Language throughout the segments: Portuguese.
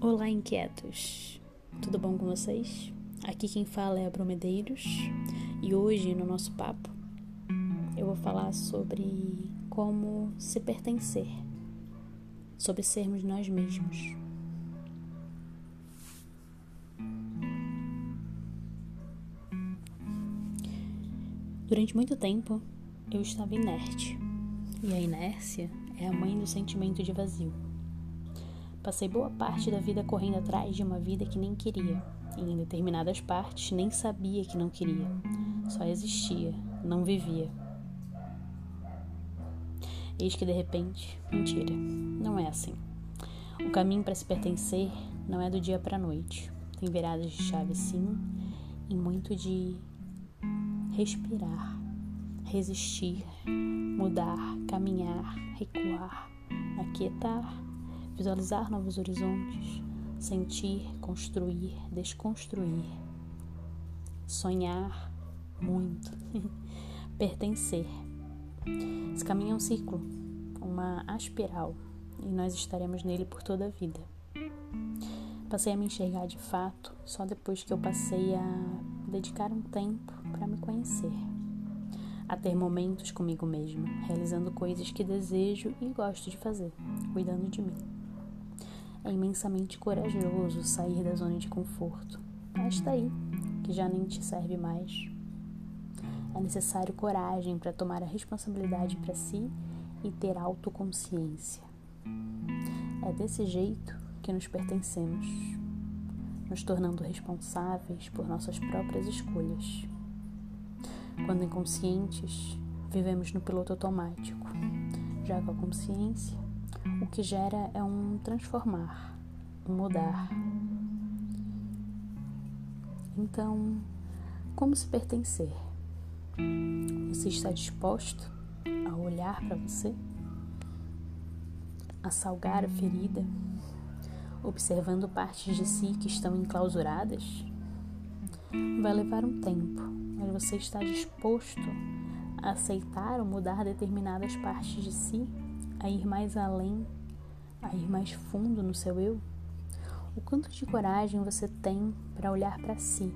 Olá, inquietos! Tudo bom com vocês? Aqui quem fala é a Bromedeiros e hoje no nosso papo eu vou falar sobre como se pertencer, sobre sermos nós mesmos. Durante muito tempo eu estava inerte e a inércia é a mãe do sentimento de vazio. Passei boa parte da vida correndo atrás de uma vida que nem queria, e em determinadas partes nem sabia que não queria, só existia, não vivia. Eis que de repente, mentira, não é assim. O caminho para se pertencer não é do dia para a noite. Tem viradas de chave sim, e muito de respirar, resistir, mudar, caminhar, recuar, aquietar visualizar novos horizontes, sentir, construir, desconstruir, sonhar muito, pertencer. Esse caminho é um ciclo, uma aspiral, e nós estaremos nele por toda a vida. Passei a me enxergar de fato só depois que eu passei a dedicar um tempo para me conhecer, a ter momentos comigo mesma, realizando coisas que desejo e gosto de fazer, cuidando de mim. É imensamente corajoso sair da zona de conforto. Esta aí, que já nem te serve mais. É necessário coragem para tomar a responsabilidade para si e ter autoconsciência. É desse jeito que nos pertencemos, nos tornando responsáveis por nossas próprias escolhas. Quando inconscientes, vivemos no piloto automático, já com a consciência, o que gera é um transformar, um mudar. Então, como se pertencer? Você está disposto a olhar para você? A salgar a ferida, observando partes de si que estão enclausuradas? Vai levar um tempo, mas você está disposto a aceitar ou mudar determinadas partes de si? A ir mais além, a ir mais fundo no seu eu? O quanto de coragem você tem para olhar para si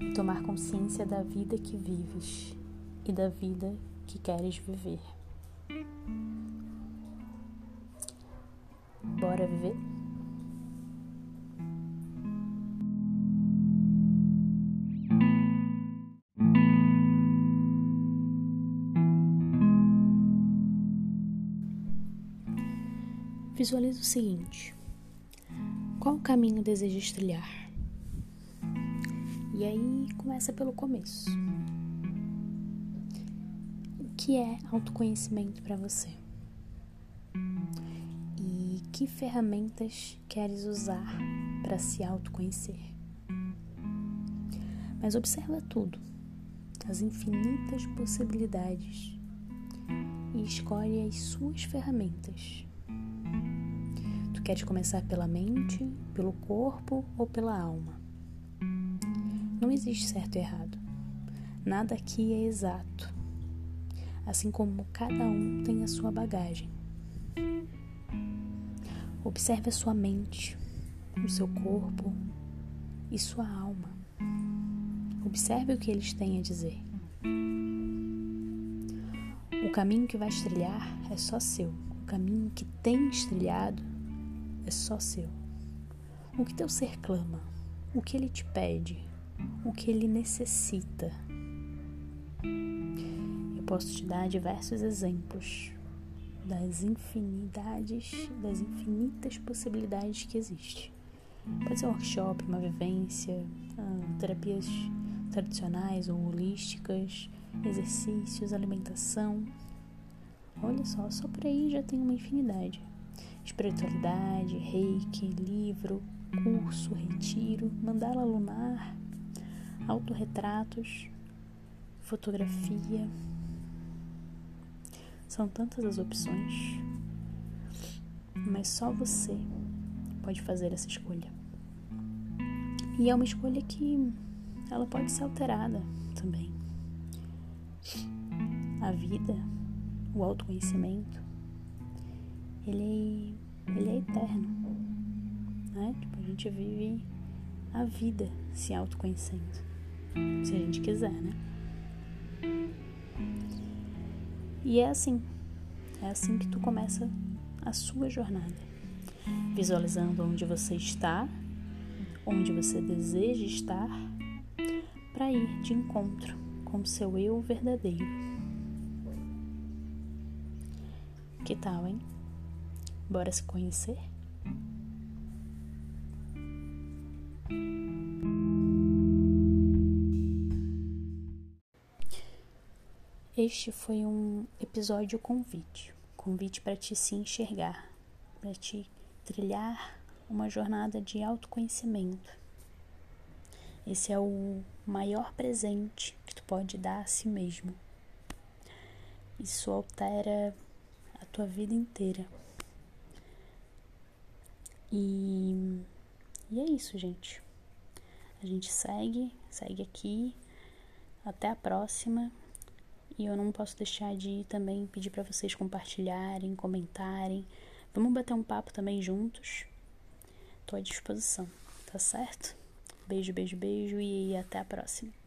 e tomar consciência da vida que vives e da vida que queres viver? Bora viver? Visualize o seguinte: qual caminho deseja trilhar? E aí começa pelo começo. O que é autoconhecimento para você? E que ferramentas queres usar para se autoconhecer? Mas observa tudo, as infinitas possibilidades e escolhe as suas ferramentas Queres começar pela mente, pelo corpo ou pela alma? Não existe certo e errado. Nada aqui é exato. Assim como cada um tem a sua bagagem. Observe a sua mente, o seu corpo e sua alma. Observe o que eles têm a dizer. O caminho que vai trilhar é só seu. O caminho que tem trilhado é só seu. O que teu ser clama, o que ele te pede, o que ele necessita. Eu posso te dar diversos exemplos das infinidades, das infinitas possibilidades que existem. Pode ser um workshop, uma vivência, ah, terapias tradicionais ou holísticas, exercícios, alimentação. Olha só, só por aí já tem uma infinidade espiritualidade, reiki, livro, curso, retiro, mandala lunar, autorretratos, fotografia. São tantas as opções, mas só você pode fazer essa escolha. E é uma escolha que ela pode ser alterada também. A vida, o autoconhecimento, ele, ele é eterno. né? Tipo, a gente vive a vida se autoconhecendo. Se a gente quiser, né? E é assim. É assim que tu começa a sua jornada. Visualizando onde você está, onde você deseja estar, para ir de encontro com o seu eu verdadeiro. Que tal, hein? Bora se conhecer? Este foi um episódio convite convite para te se enxergar, para te trilhar uma jornada de autoconhecimento. Esse é o maior presente que tu pode dar a si mesmo. Isso altera a tua vida inteira. E, e é isso, gente. A gente segue, segue aqui. Até a próxima. E eu não posso deixar de também pedir para vocês compartilharem, comentarem. Vamos bater um papo também juntos. Tô à disposição, tá certo? Beijo, beijo, beijo e até a próxima.